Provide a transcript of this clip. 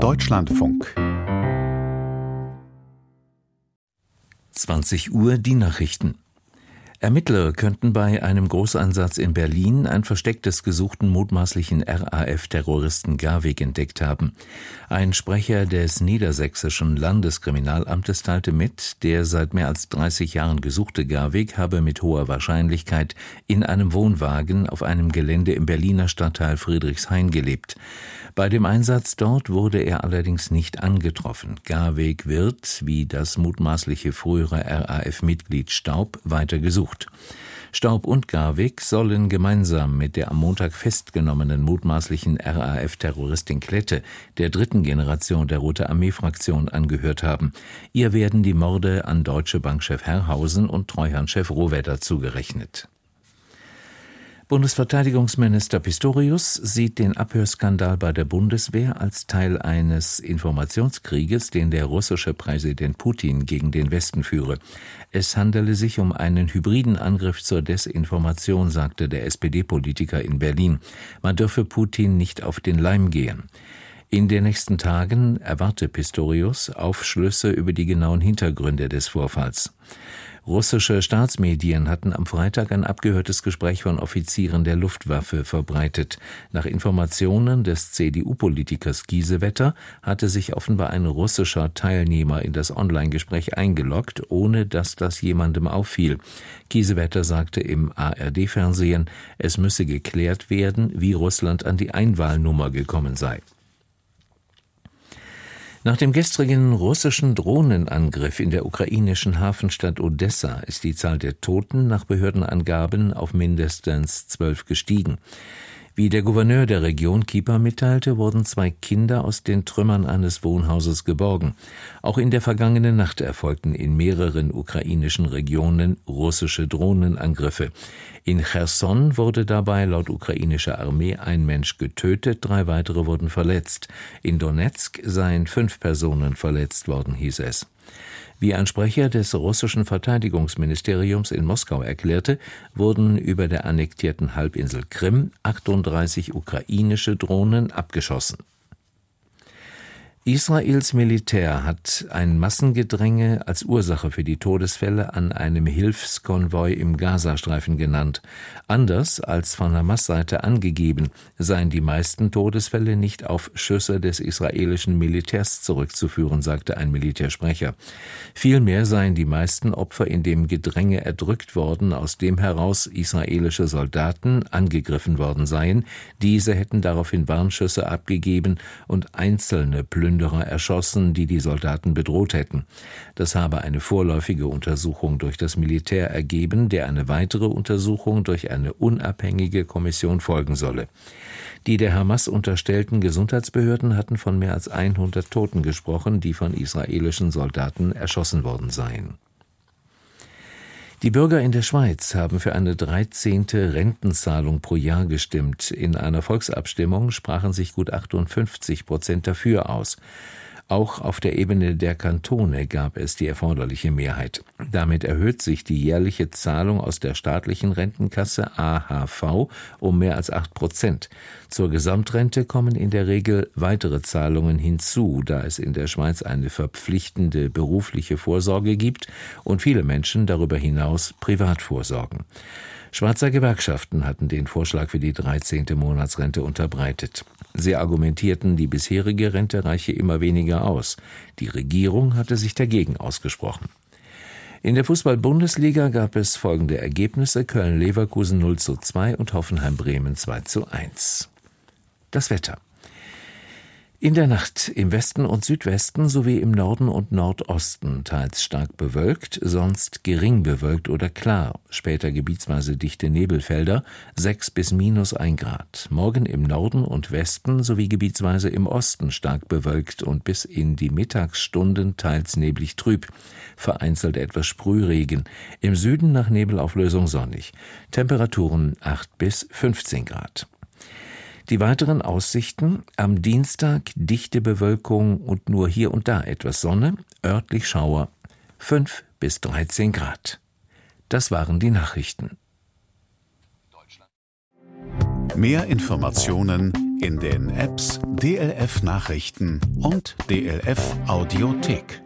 Deutschlandfunk 20 Uhr die Nachrichten. Ermittler könnten bei einem Großeinsatz in Berlin ein Versteck des gesuchten mutmaßlichen RAF-Terroristen Garwig entdeckt haben. Ein Sprecher des niedersächsischen Landeskriminalamtes teilte mit, der seit mehr als 30 Jahren gesuchte Garwig habe mit hoher Wahrscheinlichkeit in einem Wohnwagen auf einem Gelände im Berliner Stadtteil Friedrichshain gelebt. Bei dem Einsatz dort wurde er allerdings nicht angetroffen. Garweg wird, wie das mutmaßliche frühere RAF-Mitglied Staub, weiter gesucht. Staub und Garwig sollen gemeinsam mit der am Montag festgenommenen mutmaßlichen RAF-Terroristin Klette, der dritten Generation der Rote Armee-Fraktion, angehört haben. Ihr werden die Morde an Deutsche Bankchef Herrhausen und Treuhandchef Rohwedder zugerechnet. Bundesverteidigungsminister Pistorius sieht den Abhörskandal bei der Bundeswehr als Teil eines Informationskrieges, den der russische Präsident Putin gegen den Westen führe. Es handele sich um einen hybriden Angriff zur Desinformation, sagte der SPD-Politiker in Berlin. Man dürfe Putin nicht auf den Leim gehen. In den nächsten Tagen erwarte Pistorius Aufschlüsse über die genauen Hintergründe des Vorfalls. Russische Staatsmedien hatten am Freitag ein abgehörtes Gespräch von Offizieren der Luftwaffe verbreitet. Nach Informationen des CDU-Politikers Giesewetter hatte sich offenbar ein russischer Teilnehmer in das Online-Gespräch eingeloggt, ohne dass das jemandem auffiel. Giesewetter sagte im ARD-Fernsehen, es müsse geklärt werden, wie Russland an die Einwahlnummer gekommen sei. Nach dem gestrigen russischen Drohnenangriff in der ukrainischen Hafenstadt Odessa ist die Zahl der Toten nach Behördenangaben auf mindestens zwölf gestiegen. Wie der Gouverneur der Region Kipa mitteilte, wurden zwei Kinder aus den Trümmern eines Wohnhauses geborgen. Auch in der vergangenen Nacht erfolgten in mehreren ukrainischen Regionen russische Drohnenangriffe. In Cherson wurde dabei laut ukrainischer Armee ein Mensch getötet, drei weitere wurden verletzt. In Donetsk seien fünf Personen verletzt worden, hieß es. Wie ein Sprecher des russischen Verteidigungsministeriums in Moskau erklärte, wurden über der annektierten Halbinsel Krim 38 ukrainische Drohnen abgeschossen. Israels Militär hat ein Massengedränge als Ursache für die Todesfälle an einem Hilfskonvoi im Gazastreifen genannt. Anders als von Hamas-Seite angegeben, seien die meisten Todesfälle nicht auf Schüsse des israelischen Militärs zurückzuführen, sagte ein Militärsprecher. Vielmehr seien die meisten Opfer in dem Gedränge erdrückt worden, aus dem heraus israelische Soldaten angegriffen worden seien. Diese hätten daraufhin Warnschüsse abgegeben und einzelne Plünderungen Plünderer erschossen, die die Soldaten bedroht hätten. Das habe eine vorläufige Untersuchung durch das Militär ergeben, der eine weitere Untersuchung durch eine unabhängige Kommission folgen solle. Die der Hamas unterstellten Gesundheitsbehörden hatten von mehr als 100 Toten gesprochen, die von israelischen Soldaten erschossen worden seien. Die Bürger in der Schweiz haben für eine dreizehnte Rentenzahlung pro Jahr gestimmt. In einer Volksabstimmung sprachen sich gut 58 Prozent dafür aus. Auch auf der Ebene der Kantone gab es die erforderliche Mehrheit. Damit erhöht sich die jährliche Zahlung aus der staatlichen Rentenkasse AHV um mehr als acht Prozent. Zur Gesamtrente kommen in der Regel weitere Zahlungen hinzu, da es in der Schweiz eine verpflichtende berufliche Vorsorge gibt und viele Menschen darüber hinaus privat vorsorgen. Schweizer Gewerkschaften hatten den Vorschlag für die 13. Monatsrente unterbreitet. Sie argumentierten, die bisherige Rente reiche immer weniger aus. Die Regierung hatte sich dagegen ausgesprochen. In der Fußball-Bundesliga gab es folgende Ergebnisse: Köln-Leverkusen 0 zu 2 und Hoffenheim-Bremen 2 zu 1. Das Wetter. In der Nacht im Westen und Südwesten sowie im Norden und Nordosten teils stark bewölkt, sonst gering bewölkt oder klar, später gebietsweise dichte Nebelfelder, 6 bis minus 1 Grad. Morgen im Norden und Westen sowie gebietsweise im Osten stark bewölkt und bis in die Mittagsstunden teils neblig trüb, vereinzelt etwas Sprühregen, im Süden nach Nebelauflösung sonnig. Temperaturen 8 bis 15 Grad. Die weiteren Aussichten am Dienstag dichte Bewölkung und nur hier und da etwas Sonne, örtlich Schauer 5 bis 13 Grad. Das waren die Nachrichten. Mehr Informationen in den Apps DLF Nachrichten und DLF Audiothek.